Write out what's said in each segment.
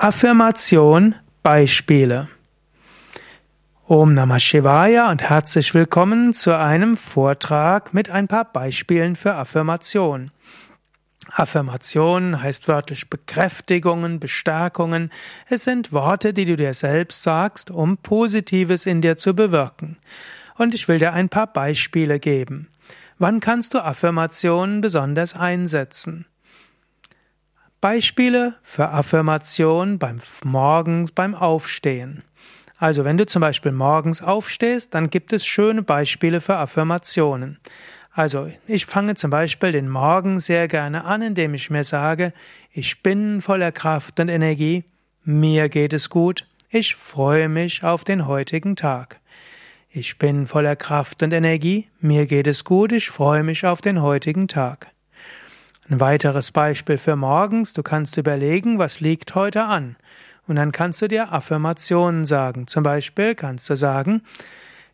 Affirmation Beispiele Om Namah Shivaya und herzlich willkommen zu einem Vortrag mit ein paar Beispielen für Affirmation. Affirmation heißt wörtlich Bekräftigungen, Bestärkungen. Es sind Worte, die du dir selbst sagst, um Positives in dir zu bewirken. Und ich will dir ein paar Beispiele geben. Wann kannst du Affirmationen besonders einsetzen? Beispiele für Affirmation beim Morgens, beim Aufstehen. Also wenn du zum Beispiel morgens aufstehst, dann gibt es schöne Beispiele für Affirmationen. Also ich fange zum Beispiel den Morgen sehr gerne an, indem ich mir sage, ich bin voller Kraft und Energie, mir geht es gut, ich freue mich auf den heutigen Tag. Ich bin voller Kraft und Energie, mir geht es gut, ich freue mich auf den heutigen Tag. Ein weiteres Beispiel für morgens, du kannst überlegen, was liegt heute an. Und dann kannst du dir Affirmationen sagen. Zum Beispiel kannst du sagen,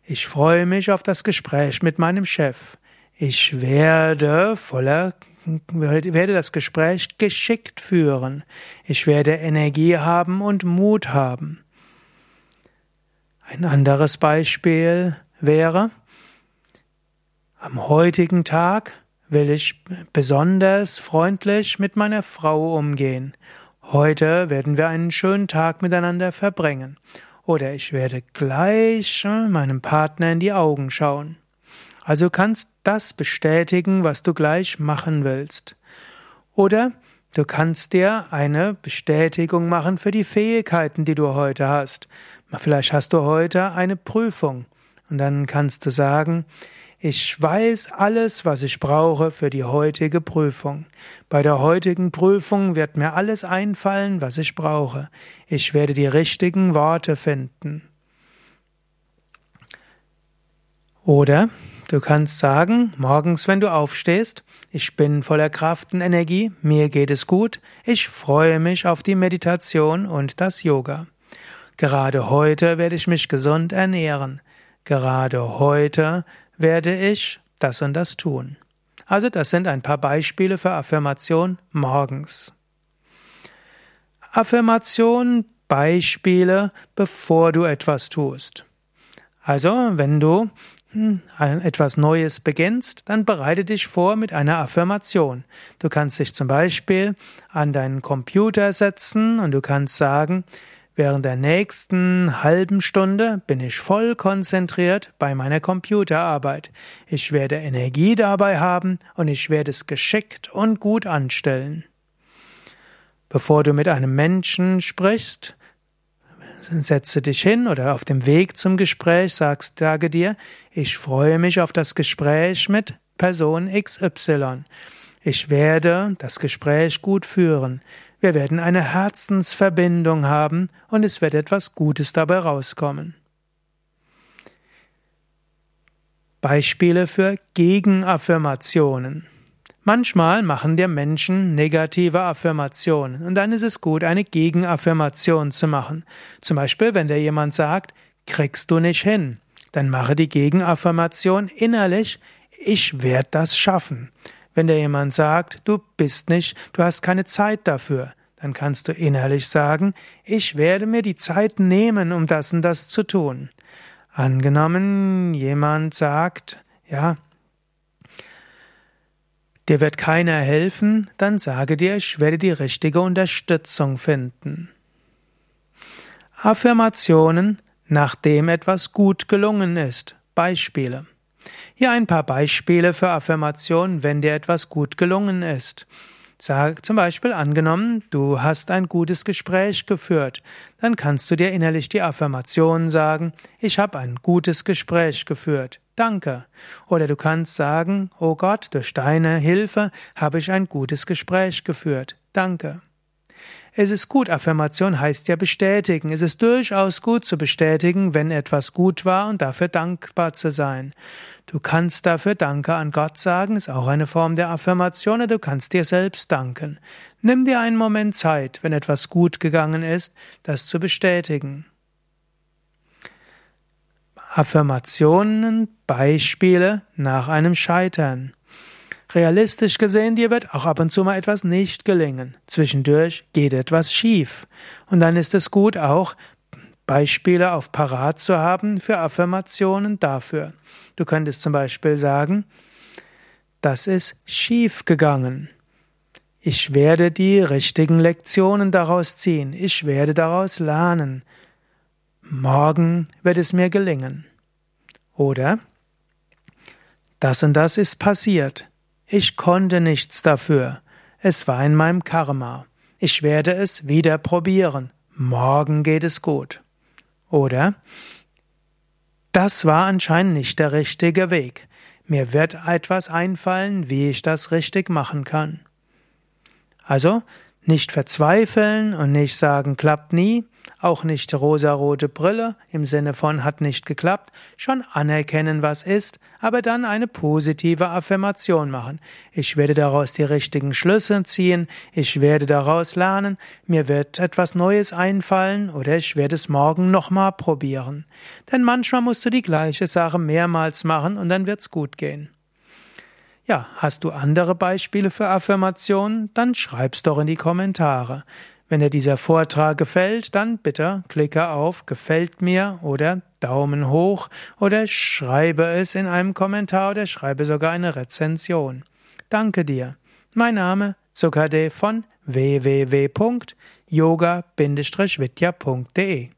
ich freue mich auf das Gespräch mit meinem Chef. Ich werde voller, werde das Gespräch geschickt führen. Ich werde Energie haben und Mut haben. Ein anderes Beispiel wäre, am heutigen Tag will ich besonders freundlich mit meiner Frau umgehen. Heute werden wir einen schönen Tag miteinander verbringen. Oder ich werde gleich äh, meinem Partner in die Augen schauen. Also kannst das bestätigen, was du gleich machen willst. Oder du kannst dir eine Bestätigung machen für die Fähigkeiten, die du heute hast. Vielleicht hast du heute eine Prüfung. Und dann kannst du sagen, ich weiß alles, was ich brauche für die heutige Prüfung. Bei der heutigen Prüfung wird mir alles einfallen, was ich brauche. Ich werde die richtigen Worte finden. Oder du kannst sagen, morgens, wenn du aufstehst, ich bin voller Kraft und Energie, mir geht es gut, ich freue mich auf die Meditation und das Yoga. Gerade heute werde ich mich gesund ernähren. Gerade heute werde ich das und das tun. Also das sind ein paar Beispiele für Affirmation morgens. Affirmation Beispiele, bevor du etwas tust. Also, wenn du hm, etwas Neues beginnst, dann bereite dich vor mit einer Affirmation. Du kannst dich zum Beispiel an deinen Computer setzen und du kannst sagen, Während der nächsten halben Stunde bin ich voll konzentriert bei meiner Computerarbeit. Ich werde Energie dabei haben und ich werde es geschickt und gut anstellen. Bevor du mit einem Menschen sprichst, setze dich hin oder auf dem Weg zum Gespräch sagst, sage dir, ich freue mich auf das Gespräch mit Person XY. Ich werde das Gespräch gut führen. Wir werden eine Herzensverbindung haben und es wird etwas Gutes dabei rauskommen. Beispiele für Gegenaffirmationen. Manchmal machen dir Menschen negative Affirmationen und dann ist es gut, eine Gegenaffirmation zu machen. Zum Beispiel, wenn dir jemand sagt, kriegst du nicht hin, dann mache die Gegenaffirmation innerlich, ich werde das schaffen. Wenn dir jemand sagt, du bist nicht, du hast keine Zeit dafür, dann kannst du innerlich sagen, ich werde mir die Zeit nehmen, um das und das zu tun. Angenommen, jemand sagt, ja, dir wird keiner helfen, dann sage dir, ich werde die richtige Unterstützung finden. Affirmationen, nachdem etwas gut gelungen ist. Beispiele. Hier ein paar Beispiele für Affirmationen, wenn dir etwas gut gelungen ist. Sag zum Beispiel angenommen, du hast ein gutes Gespräch geführt, dann kannst du dir innerlich die Affirmation sagen, ich habe ein gutes Gespräch geführt. Danke. Oder du kannst sagen, oh Gott, durch deine Hilfe habe ich ein gutes Gespräch geführt. Danke. Es ist gut, Affirmation heißt ja bestätigen. Es ist durchaus gut zu bestätigen, wenn etwas gut war und dafür dankbar zu sein. Du kannst dafür Danke an Gott sagen, ist auch eine Form der Affirmation, oder du kannst dir selbst danken. Nimm dir einen Moment Zeit, wenn etwas gut gegangen ist, das zu bestätigen. Affirmationen, Beispiele nach einem Scheitern. Realistisch gesehen, dir wird auch ab und zu mal etwas nicht gelingen. Zwischendurch geht etwas schief. Und dann ist es gut, auch Beispiele auf Parat zu haben für Affirmationen dafür. Du könntest zum Beispiel sagen, das ist schief gegangen. Ich werde die richtigen Lektionen daraus ziehen. Ich werde daraus lernen. Morgen wird es mir gelingen. Oder das und das ist passiert. Ich konnte nichts dafür. Es war in meinem Karma. Ich werde es wieder probieren. Morgen geht es gut. Oder das war anscheinend nicht der richtige Weg. Mir wird etwas einfallen, wie ich das richtig machen kann. Also nicht verzweifeln und nicht sagen, klappt nie, auch nicht rosarote Brille im Sinne von hat nicht geklappt, schon anerkennen, was ist, aber dann eine positive Affirmation machen. Ich werde daraus die richtigen Schlüsse ziehen, ich werde daraus lernen, mir wird etwas Neues einfallen oder ich werde es morgen nochmal probieren. Denn manchmal musst du die gleiche Sache mehrmals machen und dann wird's gut gehen. Ja, hast du andere Beispiele für Affirmationen? Dann schreib's doch in die Kommentare. Wenn dir dieser Vortrag gefällt, dann bitte klicke auf Gefällt mir oder Daumen hoch oder schreibe es in einem Kommentar oder schreibe sogar eine Rezension. Danke dir. Mein Name Sukade von www.yoga-vidya.de